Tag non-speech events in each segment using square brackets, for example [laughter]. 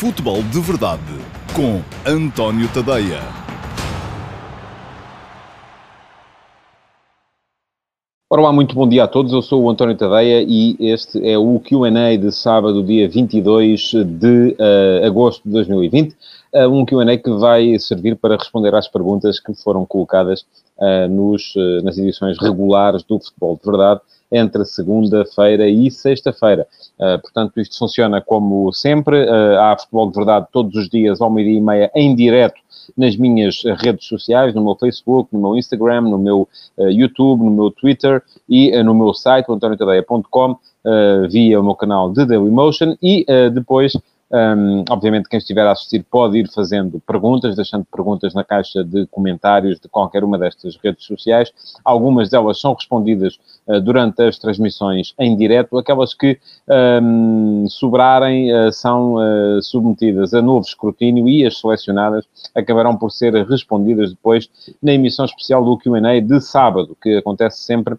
Futebol de Verdade com António Tadeia. Ora lá, muito bom dia a todos. Eu sou o António Tadeia e este é o Q&A de sábado, dia 22 de uh, agosto de 2020. Uh, um Q&A que vai servir para responder às perguntas que foram colocadas uh, nos, nas edições regulares do Futebol de Verdade entre segunda-feira e sexta-feira. Uh, portanto, isto funciona como sempre. Uh, há futebol de verdade todos os dias, ao meio-dia e meia, em direto nas minhas redes sociais, no meu Facebook, no meu Instagram, no meu uh, YouTube, no meu Twitter e no meu site, antoniotadeia.com, via o meu canal de Dailymotion e depois um, obviamente, quem estiver a assistir pode ir fazendo perguntas, deixando perguntas na caixa de comentários de qualquer uma destas redes sociais. Algumas delas são respondidas uh, durante as transmissões em direto, aquelas que um, sobrarem uh, são uh, submetidas a novo escrutínio e as selecionadas acabarão por ser respondidas depois na emissão especial do QA de sábado, que acontece sempre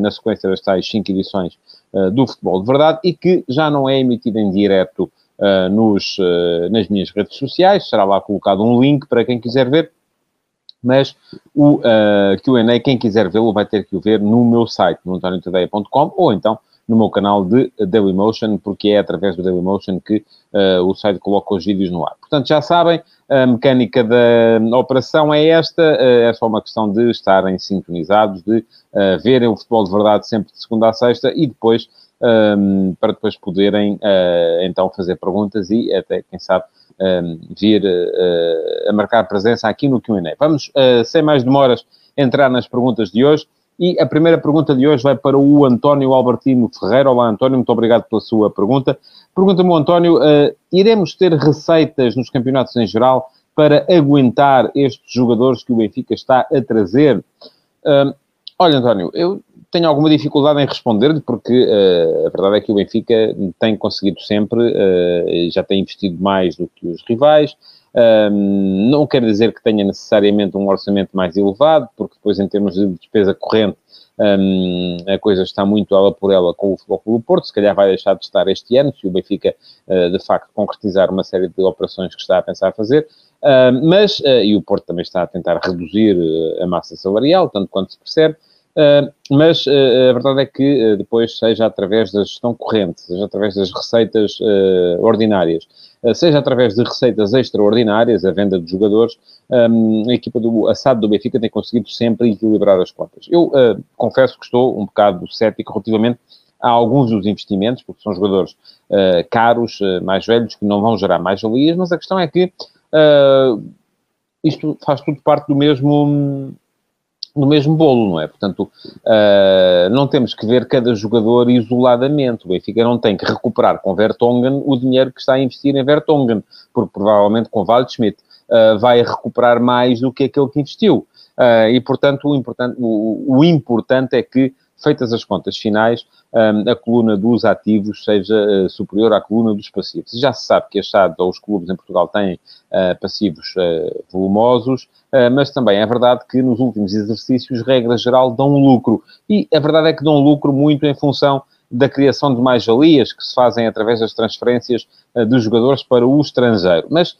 na sequência das tais cinco edições do Futebol de Verdade e que já não é emitida em direto uh, nos, uh, nas minhas redes sociais, será lá colocado um link para quem quiser ver, mas o uh, eh, Q&A, quem quiser vê-lo, vai ter que o ver no meu site, no ou então no meu canal de Dailymotion, porque é através do Dailymotion que uh, o site coloca os vídeos no ar. Portanto, já sabem, a mecânica da operação é esta, uh, é só uma questão de estarem sintonizados, de uh, verem o futebol de verdade sempre de segunda a sexta e depois um, para depois poderem uh, então fazer perguntas e até, quem sabe, um, vir uh, a marcar presença aqui no Q&A. Vamos, uh, sem mais demoras, entrar nas perguntas de hoje. E a primeira pergunta de hoje vai para o António Albertino Ferreira. Olá, António, muito obrigado pela sua pergunta. Pergunta-me, António, iremos ter receitas nos campeonatos em geral para aguentar estes jogadores que o Benfica está a trazer? olha, António, eu tenho alguma dificuldade em responder-lhe, porque uh, a verdade é que o Benfica tem conseguido sempre, uh, já tem investido mais do que os rivais. Não quer dizer que tenha necessariamente um orçamento mais elevado, porque depois, em termos de despesa corrente, um, a coisa está muito ela por ela com o Futebol Clube Porto. Se calhar vai deixar de estar este ano, se o Benfica, uh, de facto, concretizar uma série de operações que está a pensar fazer. Uh, mas, uh, e o Porto também está a tentar reduzir a massa salarial, tanto quanto se percebe. Uh, mas uh, a verdade é que uh, depois, seja através da gestão corrente, seja através das receitas ordinárias, seja através de receitas extraordinárias, a venda de jogadores, a equipa do assado do Benfica tem conseguido sempre equilibrar as contas. Eu confesso que estou um bocado cético relativamente a alguns dos investimentos, porque são jogadores caros, mais velhos, que não vão gerar mais valias, mas a questão é que isto faz tudo parte do mesmo no mesmo bolo, não é? Portanto, uh, não temos que ver cada jogador isoladamente. O Benfica não tem que recuperar com Vertonghen o dinheiro que está a investir em Vertonghen, porque provavelmente com Waldschmidt uh, vai recuperar mais do que aquele que investiu. Uh, e, portanto, o importante, o, o importante é que feitas as contas finais, um, a coluna dos ativos seja uh, superior à coluna dos passivos. Já se sabe que a SAD ou os clubes em Portugal têm uh, passivos uh, volumosos, mas também é verdade que nos últimos exercícios, regra geral, dão lucro. E a verdade é que dão lucro muito em função da criação de mais-valias que se fazem através das transferências uh, dos jogadores para o estrangeiro. Mas,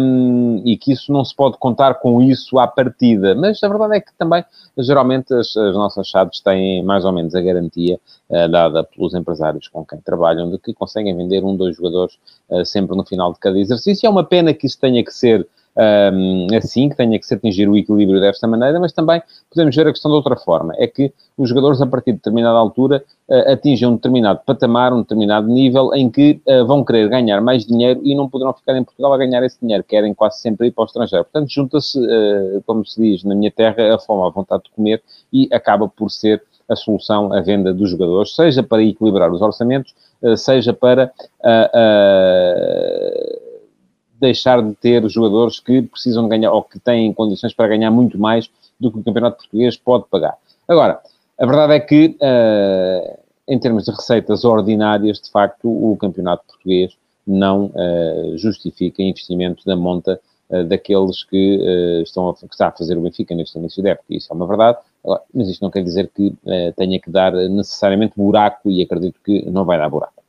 um, e que isso não se pode contar com isso à partida. Mas a verdade é que também, geralmente, as, as nossas chaves têm mais ou menos a garantia uh, dada pelos empresários com quem trabalham de que conseguem vender um, dois jogadores uh, sempre no final de cada exercício. É uma pena que isso tenha que ser um, assim, que tenha que se atingir o equilíbrio desta maneira, mas também podemos ver a questão de outra forma. É que os jogadores, a partir de determinada altura, uh, atingem um determinado patamar, um determinado nível, em que uh, vão querer ganhar mais dinheiro e não poderão ficar em Portugal a ganhar esse dinheiro, querem quase sempre ir para o estrangeiro. Portanto, junta-se, uh, como se diz na minha terra, a fome à vontade de comer e acaba por ser a solução a venda dos jogadores, seja para equilibrar os orçamentos, seja para deixar de ter jogadores que precisam ganhar ou que têm condições para ganhar muito mais do que o Campeonato Português pode pagar. Agora, a verdade é que, uh, em termos de receitas ordinárias, de facto, o Campeonato Português não uh, justifica investimento da monta uh, daqueles que, estão a, que está a fazer o Benfica neste início da época. Isso é uma verdade, mas isto não quer dizer que tenha que dar necessariamente buraco e acredito que não vai dar buraco.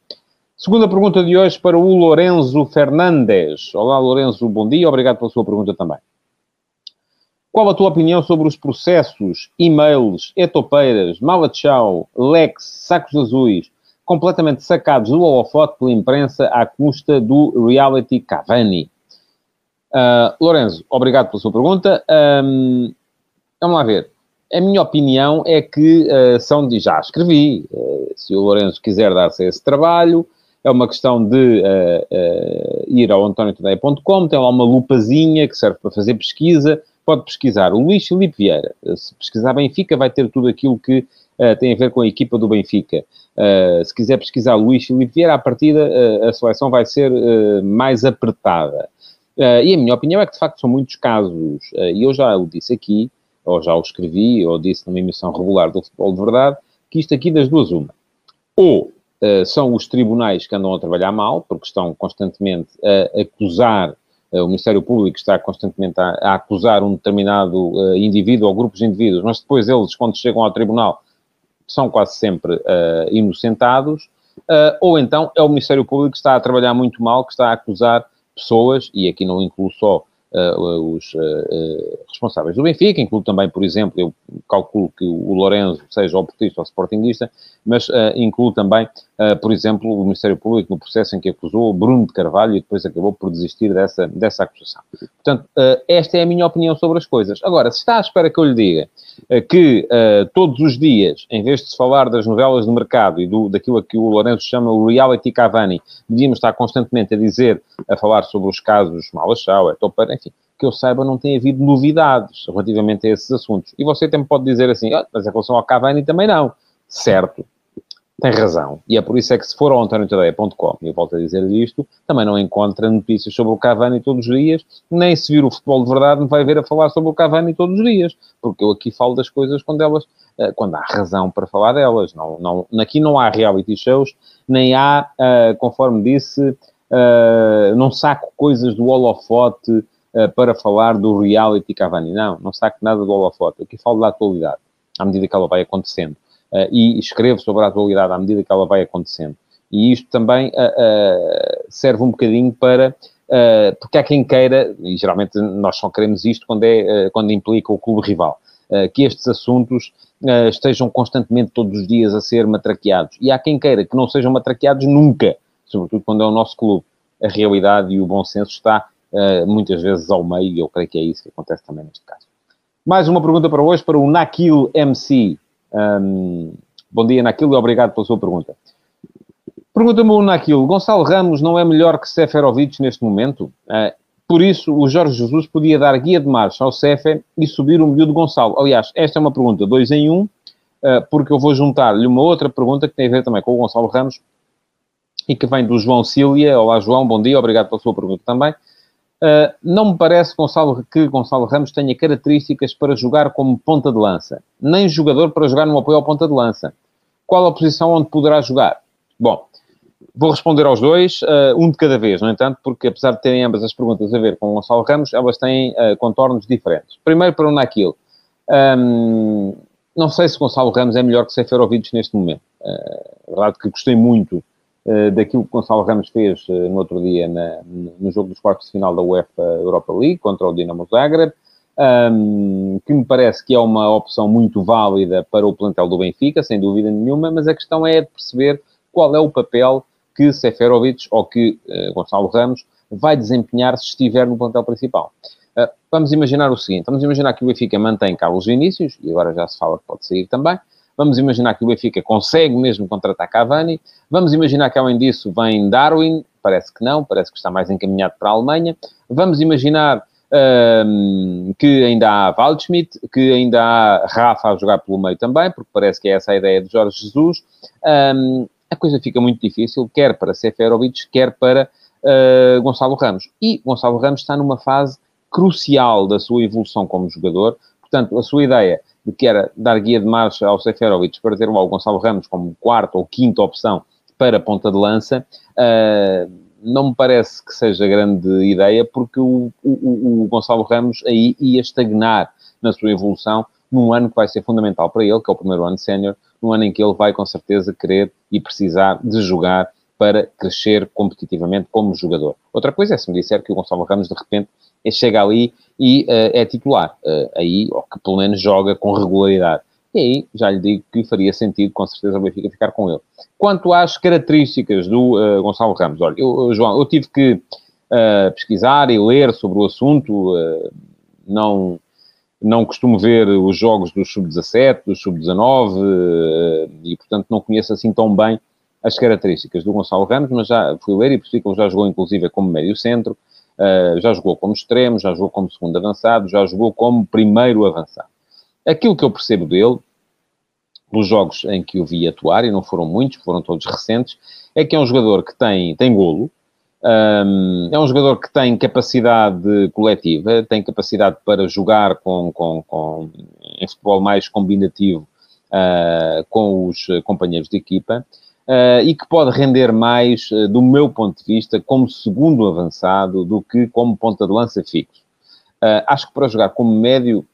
Segunda pergunta de hoje para o Lorenzo Fernandes. Olá, Lorenzo, bom dia. Obrigado pela sua pergunta também. Qual a tua opinião sobre os processos, e-mails, etopeiras, mala tchau, lex, sacos azuis, completamente sacados do holofote pela imprensa à custa do reality Cavani? Uh, Lorenzo, obrigado pela sua pergunta. Um, vamos lá ver. A minha opinião é que uh, são de. Já escrevi. Uh, se o Lourenço quiser dar-se esse trabalho, é uma questão de ir ao antoniotodeia.com, tem lá uma lupazinha que serve para fazer pesquisa pode pesquisar o Luís Filipe Vieira. Se pesquisar Benfica, vai ter tudo aquilo que uh, tem a ver com a equipa do Benfica. Uh, se quiser pesquisar Luís Filipe Vieira, à partida uh, a seleção vai ser mais apertada. e a minha opinião é que, de facto, são muitos casos, e eu já o disse aqui, ou já o escrevi, ou disse numa emissão regular do Futebol de Verdade, que isto aqui das duas uma. Ou são os tribunais que andam a trabalhar mal, porque estão constantemente a acusar eh, o Ministério Público está constantemente a, a acusar um determinado uh, indivíduo ou grupos de indivíduos, mas depois eles, quando chegam ao tribunal, são quase sempre inocentados, ou então é o Ministério Público que está a trabalhar muito mal, que está a acusar pessoas, e aqui não incluo só uh, os uh, responsáveis do Benfica, incluo também, por exemplo, eu calculo que o Lourenço seja oportunista ou sportinguista, mas incluo também, por exemplo, o Ministério Público no processo em que acusou Bruno de Carvalho e depois acabou por desistir dessa, dessa acusação. Portanto, esta é a minha opinião sobre as coisas. Agora, se está à espera que eu lhe diga que todos os dias, em vez de se falar das novelas do mercado e do, daquilo que o Lourenço chama o reality Cavani, devíamos estar constantemente a dizer, a falar sobre os casos Malachau, Etopeira, que eu saiba, não tem havido novidades relativamente a esses assuntos. E você também pode dizer assim, ah, mas em relação ao Cavani também não. Certo, tem razão. E é por isso é que se for ao antoniotadeia.com, e eu volto a dizer isto, também não encontra notícias sobre o Cavani todos os dias, nem se vir o futebol de verdade me vai ver a falar sobre o Cavani todos os dias, porque eu aqui falo das coisas quando elas, eh, quando há razão para falar delas. Não, não, aqui não há reality shows, nem há, uh, conforme disse, uh, não saco coisas do holofote uh, para falar do reality Cavani. Não, não saco nada do holofote. Aqui falo da atualidade, à medida que ela vai acontecendo. Uh, e escrevo sobre a atualidade à medida que ela vai acontecendo. E isto também serve um bocadinho para Uh, porque há quem queira, e geralmente nós só queremos isto quando, é, uh, quando implica o clube rival, uh, que estes assuntos estejam constantemente todos os dias a ser matraqueados. E há quem queira que não sejam matraqueados nunca, sobretudo quando é o nosso clube. A realidade e o bom senso está uh, muitas vezes ao meio, e eu creio que é isso que acontece também neste caso. Mais uma pergunta para hoje, para o Nakil MC. Um, bom dia, Nakil, e obrigado pela sua pergunta. Pergunta-me o Nakil, Gonçalo Ramos não é melhor que Seferovic neste momento? Uh, por isso, o Jorge Jesus podia dar guia de marcha ao Sefer e subir o miúdo Gonçalo. Aliás, esta é uma pergunta dois em um, uh, porque eu vou juntar-lhe uma outra pergunta que tem a ver também com o Gonçalo Ramos, e que vem do João Cília. Olá, João, bom dia, obrigado pela sua pergunta também. Uh, não me parece Gonçalo, que Gonçalo Ramos tenha características para jogar como ponta de lança, nem jogador para jogar no apoio ao ponta de lança. Qual a posição onde poderá jogar? Bom, vou responder aos dois, uh, um de cada vez, no entanto, porque apesar de terem ambas as perguntas a ver com Gonçalo Ramos, elas têm uh, contornos diferentes. Primeiro para o Naquil. Um, não sei se Gonçalo Ramos é melhor que Seferovic neste momento. Uh, verdade que gostei muito eh, daquilo que Gonçalo Ramos fez uh, no outro dia na, no jogo dos quartos de final da UEFA Europa League contra o Dinamo Zagreb, um, que me parece que é uma opção muito válida para o plantel do Benfica, sem dúvida nenhuma, mas a questão é perceber qual é o papel que Seferovic ou que uh, Gonçalo Ramos vai desempenhar se estiver no plantel principal. vamos imaginar o seguinte, vamos imaginar que o Benfica mantém Carlos Vinícius, e agora já se fala que pode sair também, Vamos imaginar que o Benfica consegue mesmo contratar Cavani. Vamos imaginar que, além disso, vem Darwin. Parece que não, parece que está mais encaminhado para a Alemanha. Vamos imaginar um, que ainda há Waldschmidt, que ainda há Rafa a jogar pelo meio também, porque parece que é essa a ideia de Jorge Jesus. Um, a coisa fica muito difícil, quer para Seferovic, quer para uh, Gonçalo Ramos. E Gonçalo Ramos está numa fase crucial da sua evolução como jogador. Portanto, a sua ideia de que era dar guia de marcha ao Seferovic para ter o Gonçalo Ramos como quarta ou quinta opção para ponta de lança, uh, não me parece que seja grande ideia, porque o, o, o, Gonçalo Ramos aí ia estagnar na sua evolução num ano que vai ser fundamental para ele, que é o primeiro ano sénior, num ano em que ele vai com certeza querer e precisar de jogar para crescer competitivamente como jogador. Outra coisa é se me disser que o Gonçalo Ramos, de repente, chega ali e uh, é titular. Uh, aí, ou que pelo menos joga com regularidade. E aí, já lhe digo que faria sentido, com certeza, o Benfica ficar com ele. Quanto às características do uh, Gonçalo Ramos, olha, eu, João, eu tive que pesquisar e ler sobre o assunto, não não costumo ver os jogos do Sub-17, do Sub-19 e, portanto, não conheço assim tão bem as características do Gonçalo Ramos, mas já fui ler e percebi que ele já jogou, inclusive, como médio-centro, uh, já jogou como extremo, já jogou como segundo avançado, já jogou como primeiro avançado. Aquilo que eu percebo dele, dos jogos em que o vi atuar, e não foram muitos, foram todos recentes, é que é um jogador que tem, tem golo, um, é um jogador que tem capacidade coletiva, tem capacidade para jogar com, com, com em futebol mais combinativo uh, com os companheiros de equipa uh, e que pode render mais, uh, do meu ponto de vista, como segundo avançado do que como ponta de lança fixo. acho que para jogar como médio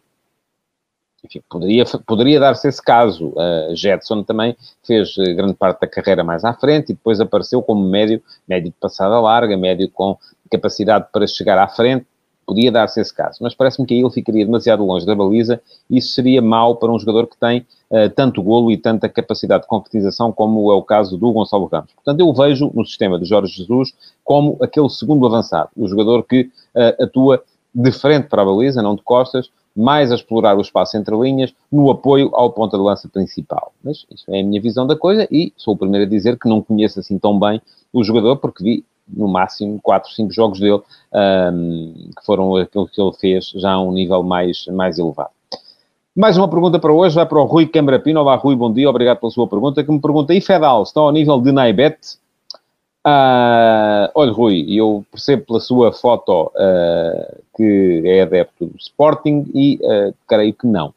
enfim, poderia, poderia dar-se esse caso. Uh, Jetson também fez grande parte da carreira mais à frente e depois apareceu como médio, médio de passada larga, médio com capacidade para chegar à frente. Podia dar-se esse caso, mas parece-me que aí ele ficaria demasiado longe da baliza e isso seria mau para um jogador que tem uh, tanto golo e tanta capacidade de concretização como é o caso do Gonçalo Ramos. Portanto, eu vejo no sistema de Jorge Jesus como aquele segundo avançado, o jogador que uh, atua de frente para a baliza, não de costas, mais a explorar o espaço entre linhas, no apoio ao ponta de lança principal. Mas isso é a minha visão da coisa e sou o primeiro a dizer que não conheço assim tão bem o jogador, porque vi no máximo 4, 5 jogos dele, um, que foram aquilo que ele fez já a um nível mais, mais elevado. Mais uma pergunta para hoje, vai para o Rui Camarapino. Olá, Rui, bom dia, obrigado pela sua pergunta, que me pergunta, e Fedal, está ao nível de Naibet? Ah, olha, Rui, eu percebo pela sua foto uh, que é adepto do Sporting e uh, creio que não.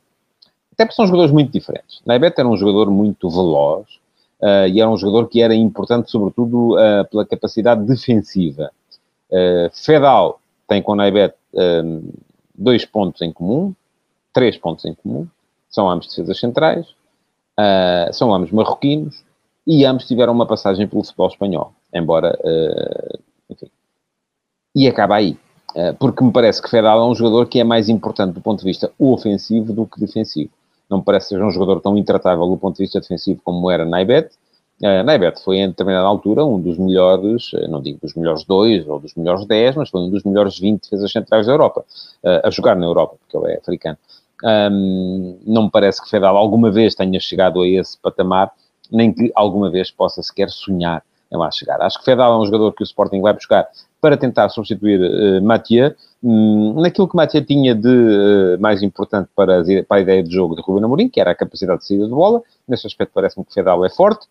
Até porque são jogadores muito diferentes. Naibet era um jogador muito veloz uh, e era um jogador que era importante, sobretudo, pela capacidade defensiva. Fedal tem com Naibet dois pontos em comum, três pontos em comum. São ambos defesas centrais, são ambos marroquinos e ambos tiveram uma passagem pelo futebol espanhol embora, uh, enfim. E acaba aí. Uh, porque me parece que Fedal é um jogador que é mais importante do ponto de vista ofensivo do que defensivo. Não me parece seja um jogador tão intratável do ponto de vista defensivo como era Naibet. Uh, Naibet foi, em determinada altura, um dos melhores, não digo dos melhores dois ou dos melhores dez, mas foi um dos melhores 20 defesas centrais da Europa, uh, a jogar na Europa, porque ele é africano. Um, não me parece que Fedal alguma vez tenha chegado a esse patamar, nem que alguma vez possa sequer sonhar é lá chegar. Acho que Fedal é um jogador que o Sporting vai buscar para tentar substituir uh, Mathieu, um, naquilo que Mathieu tinha de uh, mais importante para a, para a, ideia de jogo de Ruben Amorim, que era a capacidade de saída de bola. Nesse aspecto parece-me que Fedal é forte,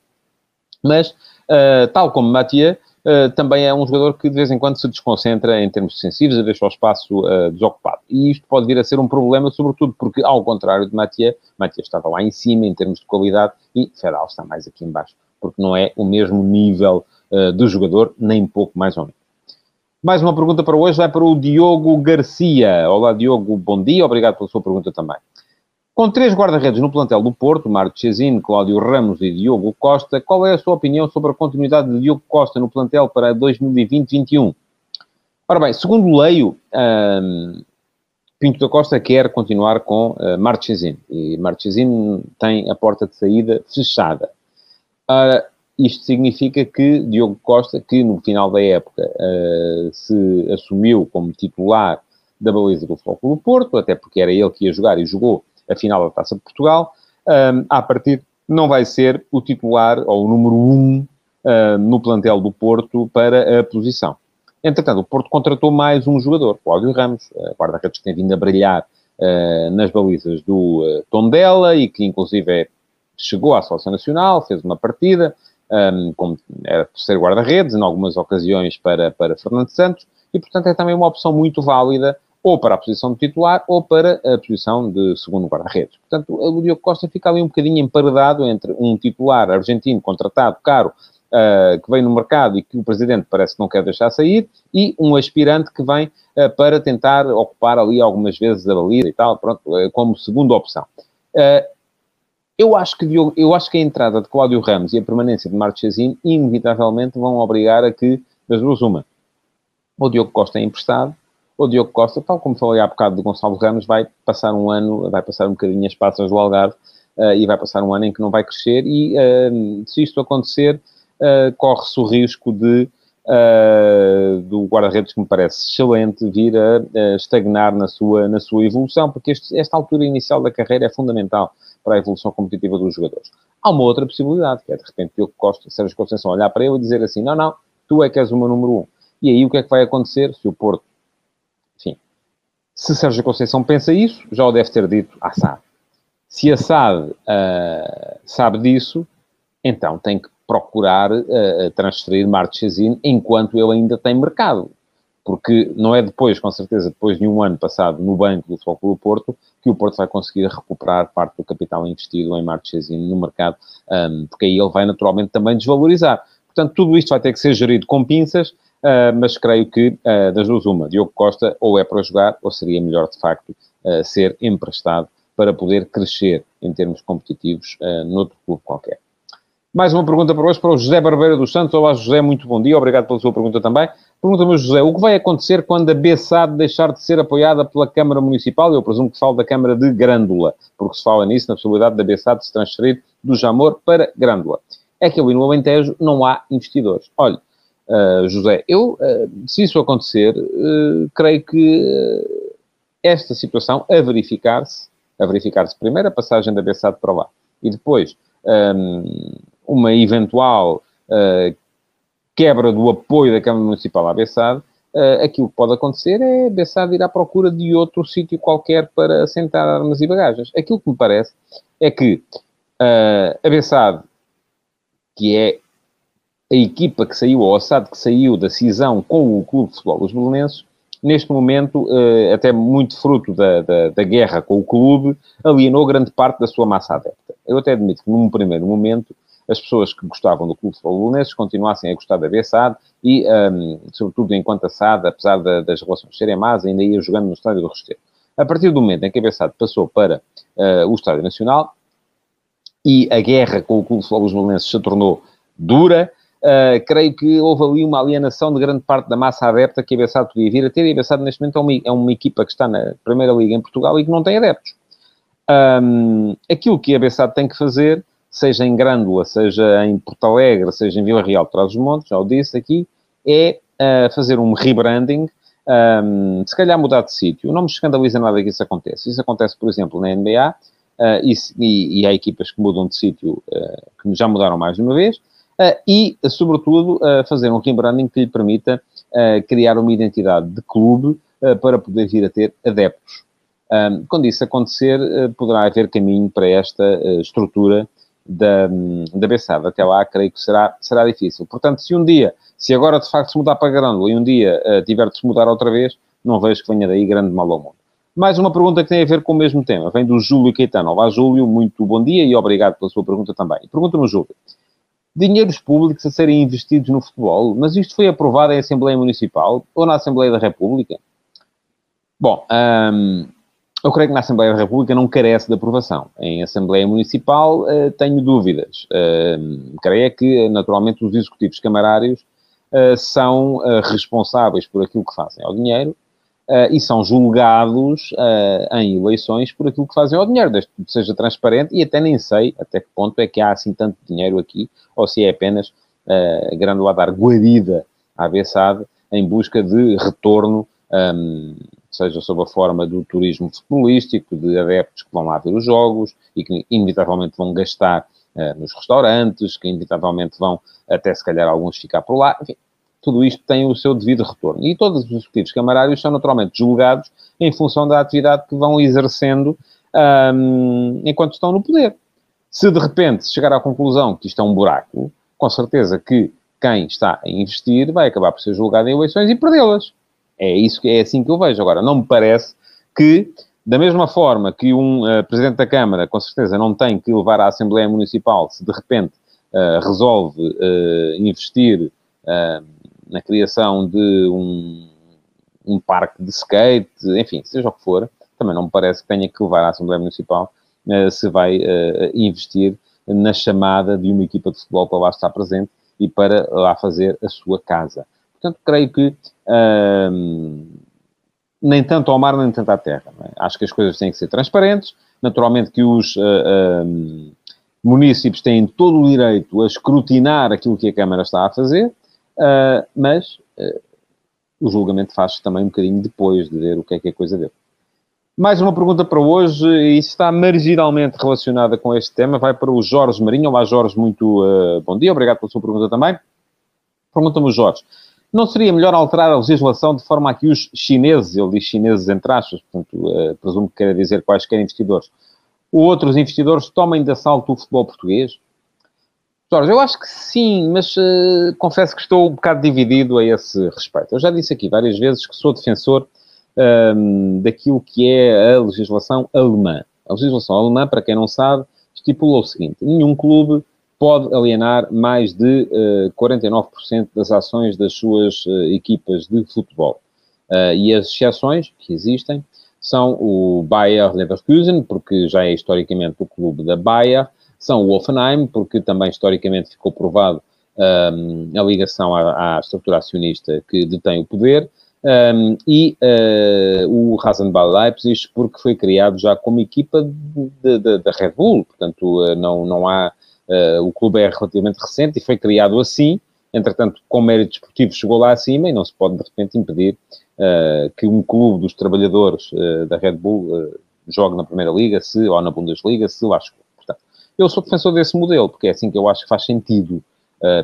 mas, uh, tal como Mathieu, Uh, também é um jogador que de vez em quando se desconcentra em termos defensivos e deixa o espaço uh, desocupado. E isto pode vir a ser um problema, sobretudo porque, ao contrário de Mathieu, Mathieu estava lá em cima em termos de qualidade e Fedal está mais aqui embaixo porque não é o mesmo nível uh, do jogador, nem pouco mais ou menos. Mais uma pergunta para hoje, vai para o Diogo Garcia. Olá, Diogo, bom dia, obrigado pela sua pergunta também. Com três guarda-redes no plantel do Porto, Marchesino, Cláudio Ramos e Diogo Costa, qual é a sua opinião sobre a continuidade de Diogo Costa no plantel para 2020-21? Ora bem, segundo leio, um, Pinto da Costa quer continuar com uh, Marchesino e Marchesino tem a porta de saída fechada. Ora, isto significa que Diogo Costa, que no final da época uh, se assumiu como titular da baliza do Futebol do Porto, até porque era ele que ia jogar e jogou a final da Taça de Portugal, um, eh, a partir não vai ser o titular ou o número um uh, no plantel do Porto para a posição. Entretanto, o Porto contratou mais um jogador, Cláudio Ramos, guarda-redes que tem vindo a brilhar uh, nas balizas do Tondela e que inclusive é chegou à Seleção Nacional, fez uma partida, um, como era terceiro guarda-redes, em algumas ocasiões para, para Fernando Santos, e portanto é também uma opção muito válida, ou para a posição de titular, ou para a posição de segundo guarda-redes. Portanto, o Diogo Costa fica ali um bocadinho emparedado entre um titular argentino contratado, caro, Uh, que vem no mercado e que o presidente parece que não quer deixar sair, e um aspirante que vem uh, para tentar ocupar ali algumas vezes a baliza e tal, pronto, uh, como segunda opção Eu acho, que, eu acho que a entrada de Cláudio Ramos e a permanência de Marchesino inevitavelmente vão obrigar a que, das duas, uma, o Diogo Costa é emprestado, o Diogo Costa, tal como falei há bocado de Gonçalo Ramos, vai passar um ano, vai passar um bocadinho as passas do Algarve uh, e vai passar um ano em que não vai crescer e uh, se isto acontecer, uh, corre-se o risco de do guarda-redes que me parece excelente vir a estagnar na sua, na sua evolução, porque este, esta altura inicial da carreira é fundamental para a evolução competitiva dos jogadores. Há uma outra possibilidade, que é de repente Diogo Costa, Sérgio Conceição olhar para ele e dizer assim, não, não, tu é que és o meu número um. E aí o que é que vai acontecer se o Porto, enfim, se Sérgio Conceição pensa isso, já o deve ter dito à SAD. Se a SAD uh, sabe disso, então tem que procurar uh, transferir Marchesino enquanto ele ainda tem mercado porque não é depois, com certeza, depois de um ano passado no banco do Futebol Clube Porto, que o Porto vai conseguir recuperar parte do capital investido em Marchesino no mercado, um, porque aí ele vai naturalmente também desvalorizar. Portanto, tudo isto vai ter que ser gerido com pinças, uh, mas creio que uh, das duas uma, Diogo Costa ou é para jogar, ou seria melhor de facto uh, ser emprestado para poder crescer em termos competitivos uh, noutro clube qualquer. Mais uma pergunta para hoje para o José Barbeira dos Santos. Olá, José, muito bom dia. Obrigado pela sua pergunta também. Pergunta-me, José, o que vai acontecer quando a BSAD deixar de ser apoiada pela Câmara Municipal? Eu presumo que falo da Câmara de Grândola, porque se fala nisso, na possibilidade da BSAD se transferir do Jamor para Grândola. É que ali no Alentejo não há investidores. Olha, uh, José, eu, uh, se isso acontecer, uh, creio que esta situação a verificar-se, a verificar-se primeiro a passagem da BSAD para lá e depois um, uma eventual uh, quebra do apoio da Câmara Municipal à Bessade, uh, aquilo que pode acontecer é a Bessade ir à procura de outro sítio qualquer para assentar armas e bagagens. Aquilo que me parece é que uh, a Bessade, que é a equipa que saiu, ou a SAD que saiu da cisão com o Clube de Futebol dos Belenenses, neste momento, até muito fruto da, da, da, guerra com o clube, alienou grande parte da sua massa adepta. Eu até admito que, num primeiro momento, as pessoas que gostavam do Clube de Futebol continuassem a gostar da B-SAD e, um, sobretudo, enquanto a SAD, apesar da, das relações serem más, ainda ia jogando no Estádio do Restelo. A partir do momento em que a B-SAD passou para uh, o Estádio Nacional e a guerra com o Clube de Futebol se tornou dura, Uh, creio que houve ali uma alienação de grande parte da massa adepta que a Bessade podia vir a ter, e a Bessade neste momento é uma, é uma, equipa que está na Primeira Liga em Portugal e que não tem adeptos. Um, aquilo que a Bessade tem que fazer seja em Grândola, seja em Porto Alegre, seja em Vila Real de Trás-os-Montes, já o disse aqui, é uh, fazer um rebranding, um, se calhar mudar de sítio. Não me escandaliza nada que isso aconteça. Isso acontece, por exemplo, na NBA, uh, ah, e, e, e, há equipas que mudam de sítio, uh, que já mudaram mais de uma vez, e, sobretudo, fazer um rebranding que lhe permita criar uma identidade de clube para poder vir a ter adeptos. Um, quando isso acontecer, poderá haver caminho para esta estrutura da, da Bessada. Até lá, creio que será, será difícil. Portanto, se um dia, se agora de facto se mudar para Grândola e um dia uh, tiver de se mudar outra vez, não vejo que venha daí grande mal ao mundo. Mais uma pergunta que tem a ver com o mesmo tema. Vem do Júlio Caetano. Olá, Júlio, muito bom dia e obrigado pela sua pergunta também. Pergunta-me, Júlio. Dinheiros públicos a serem investidos no futebol, mas isto foi aprovado em Assembleia Municipal ou na Assembleia da República? Bom, hum, eu creio que na Assembleia da República não carece de aprovação. Em Assembleia Municipal uh, tenho dúvidas. Uh, creio que, naturalmente, os executivos camarários uh, são responsáveis por aquilo que fazem ao dinheiro e são julgados em eleições por aquilo que fazem ao dinheiro, desde que seja transparente e até nem sei até que ponto é que há assim tanto dinheiro aqui ou se é apenas uh, grande a dar guarida à BSAD em busca de retorno um, seja sob a forma do turismo futebolístico, de adeptos que vão lá ver os jogos e que inevitavelmente vão gastar uh, nos restaurantes, que inevitavelmente vão até se calhar alguns ficar por lá, enfim, tudo isto tem o seu devido retorno. E todos os executivos camarários são naturalmente julgados em função da atividade que vão exercendo um, enquanto estão no poder. Se de repente chegar à conclusão que isto é um buraco, com certeza que quem está a investir vai acabar por ser julgado em eleições e perdê-las. É isso é assim que eu vejo. Agora, não me parece que, da mesma forma que um uh, Presidente da Câmara, com certeza, não tem que levar à Assembleia Municipal se de repente uh, resolve uh, investir na criação de um, um parque de skate, enfim, seja o que for, também não me parece que tenha que levar à Assembleia Municipal se vai investir na chamada de uma equipa de futebol para lá estar presente e para lá fazer a sua casa. Portanto, creio que nem tanto ao mar, nem tanto à terra. É? Acho que as coisas têm que ser transparentes. Naturalmente que os uh, uh, municípios têm todo o direito a escrutinar aquilo que a Câmara está a fazer, uh, mas o julgamento faz-se também um bocadinho depois de ver o que é que a coisa deu. Mais uma pergunta para hoje, e está marginalmente relacionada com este tema, vai para o Jorge Marinho. Olá, Jorge, muito bom dia, obrigado pela sua pergunta também. Pergunta-me Jorge. Não seria melhor alterar a legislação de forma a que os chineses, ele diz chineses entre aspas, portanto, uh, presumo que quer dizer quaisquer investidores, ou outros investidores tomem de assalto o futebol português? Jorge, eu acho que sim, mas uh, confesso que estou um bocado dividido a esse respeito. Eu já disse aqui várias vezes que sou defensor um, ehm, daquilo que é a legislação alemã. A legislação alemã, para quem não sabe, estipula o seguinte: nenhum clube pode alienar mais de uh, eh, 49% das ações das suas uh, equipas de futebol. Uh, e as exceções que existem são o Bayer Leverkusen, porque já é historicamente o clube da Bayer, são o Wolfenheim, porque também historicamente ficou provado um, a ligação à, à, estrutura acionista que detém o poder, um, e uh, o Rasenball Leipzig, porque foi criado já como equipa da Red Bull, portanto não, não há Uh, o clube é relativamente recente e foi criado assim, entretanto, com mérito esportivo chegou lá acima e não se pode, de repente, impedir uh, que um clube dos trabalhadores uh, da Red Bull jogue na Primeira Liga, se, ou na Bundesliga, se lá chegou. Portanto, eu sou defensor desse modelo, porque é assim que eu acho que faz sentido,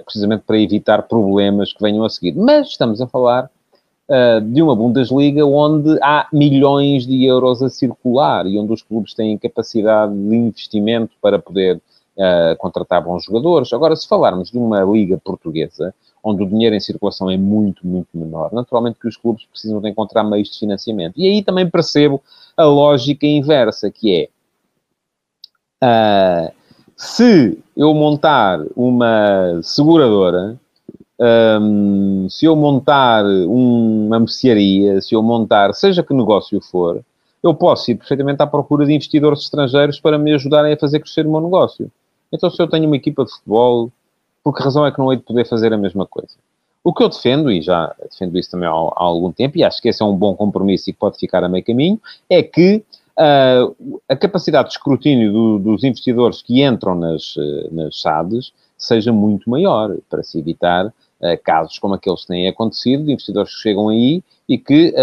precisamente para evitar problemas que venham a seguir. Mas estamos a falar de uma Bundesliga onde há milhões de euros a circular e onde os clubes têm capacidade de investimento para poder uh, contratar bons jogadores. Agora, se falarmos de uma liga portuguesa, onde o dinheiro em circulação é muito, muito menor, naturalmente que os clubes precisam de encontrar meios de financiamento. E aí também percebo a lógica inversa, que é, uh, se eu montar uma seguradora, um, se eu montar uma mercearia, se eu montar, seja que negócio for, eu posso ir perfeitamente à procura de investidores estrangeiros para me ajudarem a fazer crescer o meu negócio. Então, se eu tenho uma equipa de futebol, por que razão é que não hei de poder fazer a mesma coisa? O que eu defendo, e já defendo isso também há, há algum tempo, e acho que esse é um bom compromisso e que pode ficar a meio caminho, é que uh, a capacidade de escrutínio do, dos investidores que entram nas, uh, nas SADs seja muito maior, para se evitar uh, casos como aqueles que têm acontecido, de investidores que chegam aí e que,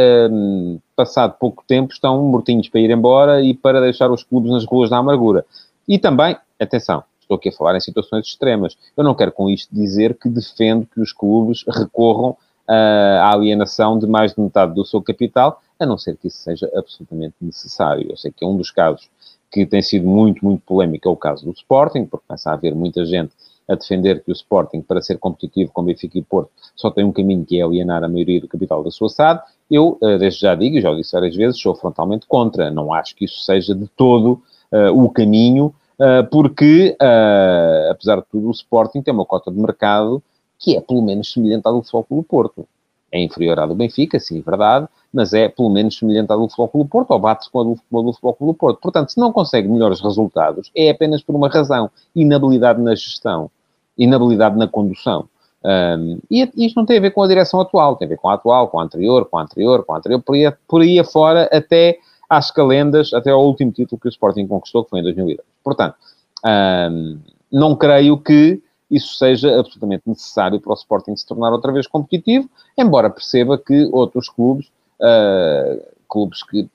passado pouco tempo, estão mortinhos para ir embora e para deixar os clubes nas ruas da amargura. E também, atenção, Estou aqui a falar em situações extremas. Eu não quero com isto dizer que defendo que os clubes recorram uh, à alienação de mais de metade do seu capital, a não ser que isso seja absolutamente necessário. Eu sei que é um dos casos que tem sido muito, muito polémico, é o caso do Sporting, porque começa a haver muita gente a defender que o Sporting, para ser competitivo com Benfica e Porto, só tem um caminho que é alienar a maioria do capital da sua SAD. Eu, uh, desde já digo, e já o disse várias vezes, sou frontalmente contra. Não acho que isso seja de todo uh, o caminho ah, porque, uh, apesar de tudo, o Sporting tem uma cota de mercado que é pelo menos semelhante à do Futebol do Porto. É inferior à do Benfica, sim, é verdade, mas é pelo menos semelhante à do Futebol do Porto, ou bate-se com a do, do Futebol do Porto. Portanto, se não consegue melhores resultados, é apenas por uma razão, inabilidade na gestão, inabilidade na condução. Um, e isto não tem a ver com a direção atual, tem a ver com a atual, com a anterior, com a anterior, com a anterior, por aí, por aí afora, até às calendas, até ao último título que o Sporting conquistou, que foi em 2002. Portanto, hum, não creio que isso seja absolutamente necessário para o Sporting se tornar outra vez competitivo, embora perceba que outros clubes, uh, clubes que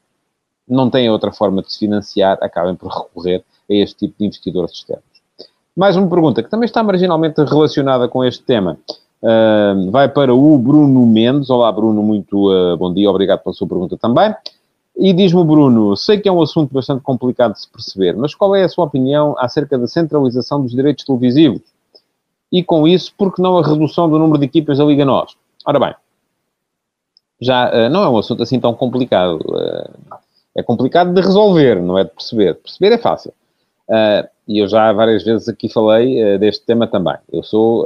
não têm outra forma de se financiar, acabem por recorrer a este tipo de investidores externos. Mais uma pergunta que também está marginalmente relacionada com este tema. Uh, vai para o Bruno Mendes. Olá, Bruno, muito uh, bom dia, obrigado pela sua pergunta também. E diz-me, Bruno, sei que é um assunto bastante complicado de se perceber, mas qual é a sua opinião acerca da centralização dos direitos televisivos? E com isso, por que não a redução do número de equipas da Liga NOS? Ora bem, já uh, não é um assunto assim tão complicado. Uh, é complicado de resolver, não é de perceber. Perceber é fácil. Uh, e eu já várias vezes aqui falei deste tema também. Eu sou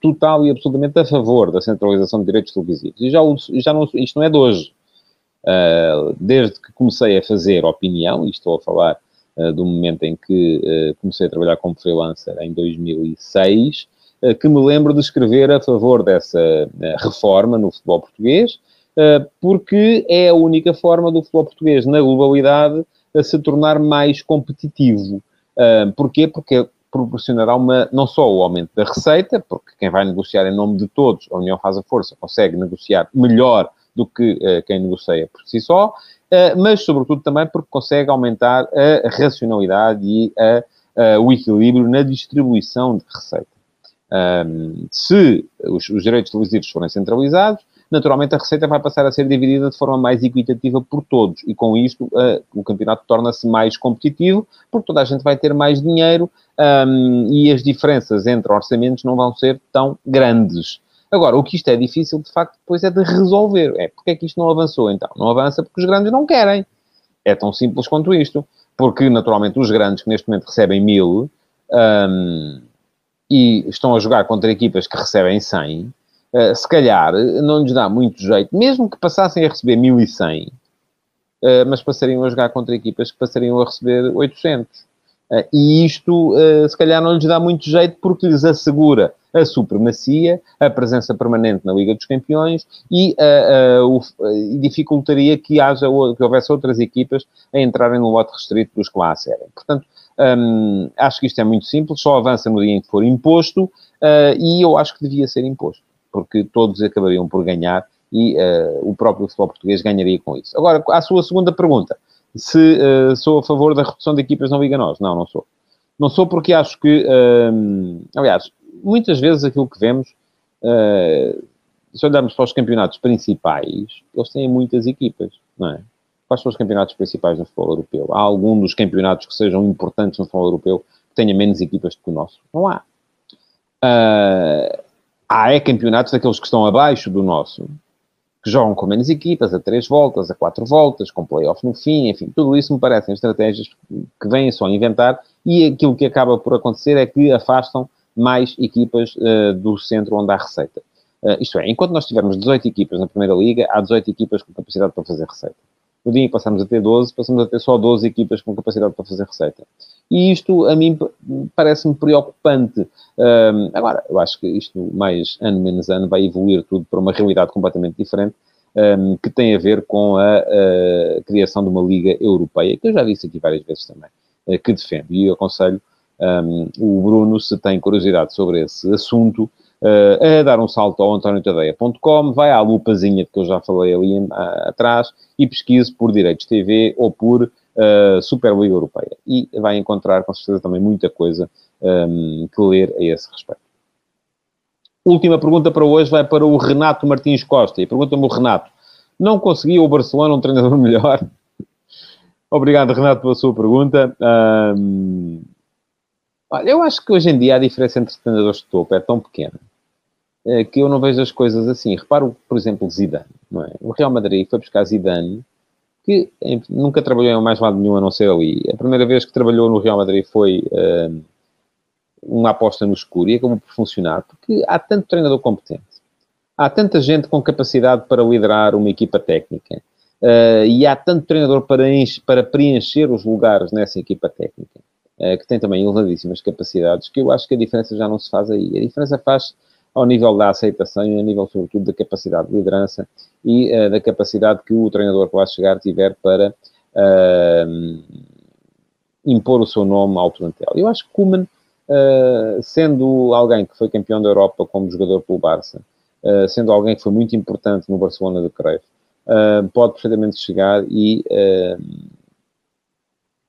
total e absolutamente a favor da centralização de direitos televisivos. E já, já não, isto não é de hoje. Uh, desde que comecei a fazer opinião, e estou a falar do momento em que comecei a trabalhar como freelancer em 2006, que me lembro de escrever a favor dessa reforma no futebol português, porque é a única forma do futebol português, na globalidade, a se tornar mais competitivo. Porquê? Porque proporcionará uma, não só o aumento da receita, porque quem vai negociar em nome de todos, a União faz a força, consegue negociar melhor do que uh, quem negocia por si só, uh, mas sobretudo também porque consegue aumentar a racionalidade e a, o equilíbrio na distribuição de receita. Um, se os, os direitos televisivos forem centralizados, naturalmente a receita vai passar a ser dividida de forma mais equitativa por todos e com isto uh, o campeonato torna-se mais competitivo porque toda a gente vai ter mais dinheiro um, e as diferenças entre orçamentos não vão ser tão grandes. Agora, o que isto é difícil, de facto, depois é de resolver. É porque é que isto não avançou, então? Não avança porque os grandes não querem. É tão simples quanto isto. Porque, naturalmente, os grandes que neste momento recebem mil um, e estão a jogar contra equipas que recebem 100, uh, se calhar não lhes dá muito jeito, mesmo que passassem a receber 1100, uh, mas passariam a jogar contra equipas que passariam a receber 800. Uh, e isto, uh, se calhar, não lhes dá muito jeito porque lhes assegura a supremacia, a presença permanente na Liga dos Campeões e, uh, uh, dificultaria que, haja, que houvesse outras equipas a entrarem no lote restrito dos que lá serem. Portanto, um, acho que isto é muito simples, só avança no dia em que for imposto uh, e eu acho que devia ser imposto, porque todos acabariam por ganhar e o próprio futebol português ganharia com isso. Agora, a sua segunda pergunta se sou a favor da redução de equipas não Liga Nós. Não, não sou. Não sou porque acho que, um, aliás, muitas vezes aquilo que vemos, uh, se olharmos para os campeonatos principais, eles têm muitas equipas, não é? Quais são os campeonatos principais no futebol europeu? Há algum dos campeonatos que sejam importantes no futebol europeu que tenha menos equipas do que o nosso? Não há. Uh, há é campeonatos daqueles que estão abaixo do nosso, que jogam com menos equipas, a três voltas, a quatro voltas, com playoff no fim, enfim, tudo isso me parecem estratégias que vêm só inventar e aquilo que acaba por acontecer é que afastam mais equipas uh, do centro onde há receita. Uh, isto é, enquanto nós tivermos 18 equipas na Primeira Liga, há 18 equipas com capacidade para fazer receita. No dia em que passamos a ter 12, passamos a ter só 12 equipas com capacidade para fazer receita. E isto, a mim, parece-me preocupante. Um, agora, eu acho que isto, mais ano menos ano, vai evoluir tudo para uma realidade completamente diferente, um, que tem a ver com a, a, criação de uma Liga Europeia, que eu já disse aqui várias vezes também, uh, que defendo. E aconselho um, o Bruno, se tem curiosidade sobre esse assunto, uh, a dar um salto ao antoniotadeia.com, vai à lupazinha que eu já falei ali uh, atrás e pesquise por Direitos TV ou por uh, Superliga Europeia. E vai encontrar, com certeza, também muita coisa um, que ler a esse respeito. Última pergunta para hoje vai para o Renato Martins Costa. E pergunta-me o Renato, não conseguia o Barcelona um treinador [laughs] melhor? Obrigado, Renato, pela sua pergunta. Um, olha, eu acho que hoje em dia a diferença entre treinadores de topo é tão pequena eh, que eu não vejo as coisas assim. Reparo, por exemplo, Zidane, é? O Real Madrid foi buscar Zidane, que nunca trabalhou em mais lado nenhum a não ser ali. A primeira vez que trabalhou no Real Madrid foi uh, uma aposta no escuro e acabou por funcionar, porque há tanto treinador competente, há tanta gente com capacidade para liderar uma equipa técnica, uh, e há tanto treinador para, para preencher os lugares nessa equipa técnica, que tem também elevadíssimas capacidades, que eu acho que a diferença já não se faz aí. A diferença faz ao nível da aceitação e ao nível, sobretudo, da capacidade de liderança e uh, da capacidade que o treinador que lá chegar tiver para uh, impor o seu nome ao plantel. Eu acho que Koeman, uh, sendo alguém que foi campeão da Europa como jogador pelo Barça, sendo alguém que foi muito importante no Barcelona de Cruyff, pode perfeitamente chegar e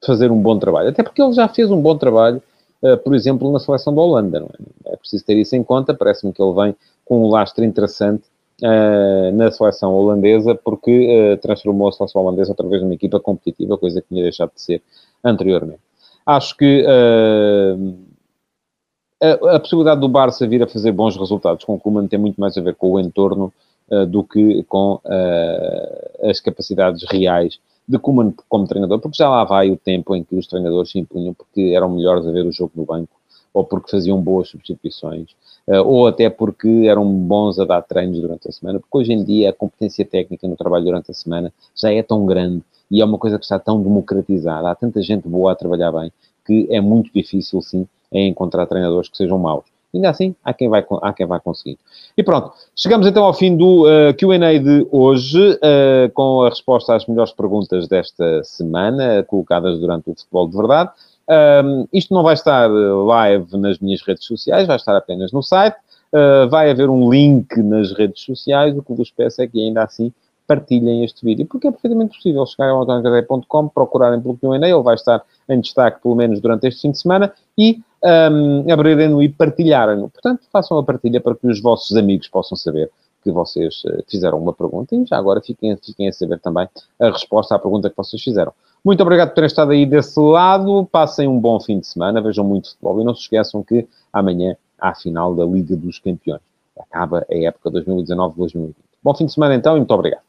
fazer um bom trabalho. Até porque ele já fez um bom trabalho uh, por exemplo, na seleção da Holanda. É? é? preciso ter isso em conta. Parece-me que ele vem com um lastro interessante uh, na seleção holandesa, porque uh, transformou a seleção holandesa outra vez numa equipa competitiva, coisa que tinha deixado de ser anteriormente. Acho que a, a, possibilidade do Barça vir a fazer bons resultados com o Koeman tem muito mais a ver com o entorno do que com as capacidades reais de Kuman como treinador, porque já lá vai o tempo em que os treinadores se impunham porque eram melhores a ver o jogo no banco, ou porque faziam boas substituições, eh, ou até porque eram bons a dar treinos durante a semana, porque hoje em dia a competência técnica no trabalho durante a semana já é tão grande e é uma coisa que está tão democratizada, há tanta gente boa a trabalhar bem, que é muito difícil, sim, é encontrar treinadores que sejam maus. Ainda assim, há quem vai, há quem vai conseguir. E pronto, chegamos então ao fim do uh, QA de hoje, uh, com a resposta às melhores perguntas desta semana, colocadas durante o Futebol de Verdade. Um, isto não vai estar live nas minhas redes sociais, vai estar apenas no site. Uh, vai haver um link nas redes sociais. O que vos peço é que ainda assim partilhem este vídeo, porque é perfeitamente possível chegar ao autonomicadei.com, procurarem pelo Q&A, ele vai estar em destaque pelo menos durante este fim de semana e um, abrirem-no e partilharem-no. Portanto, façam a partilha para que os vossos amigos possam saber que vocês uh, fizeram uma pergunta e já agora fiquem, fiquem a saber também a resposta à pergunta que vocês fizeram. Muito obrigado por terem estado aí desse lado, passem um bom fim de semana, vejam muito futebol e não se esqueçam que amanhã há a final da Liga dos Campeões. Acaba a época 2019-2020. Bom fim de semana então e muito obrigado.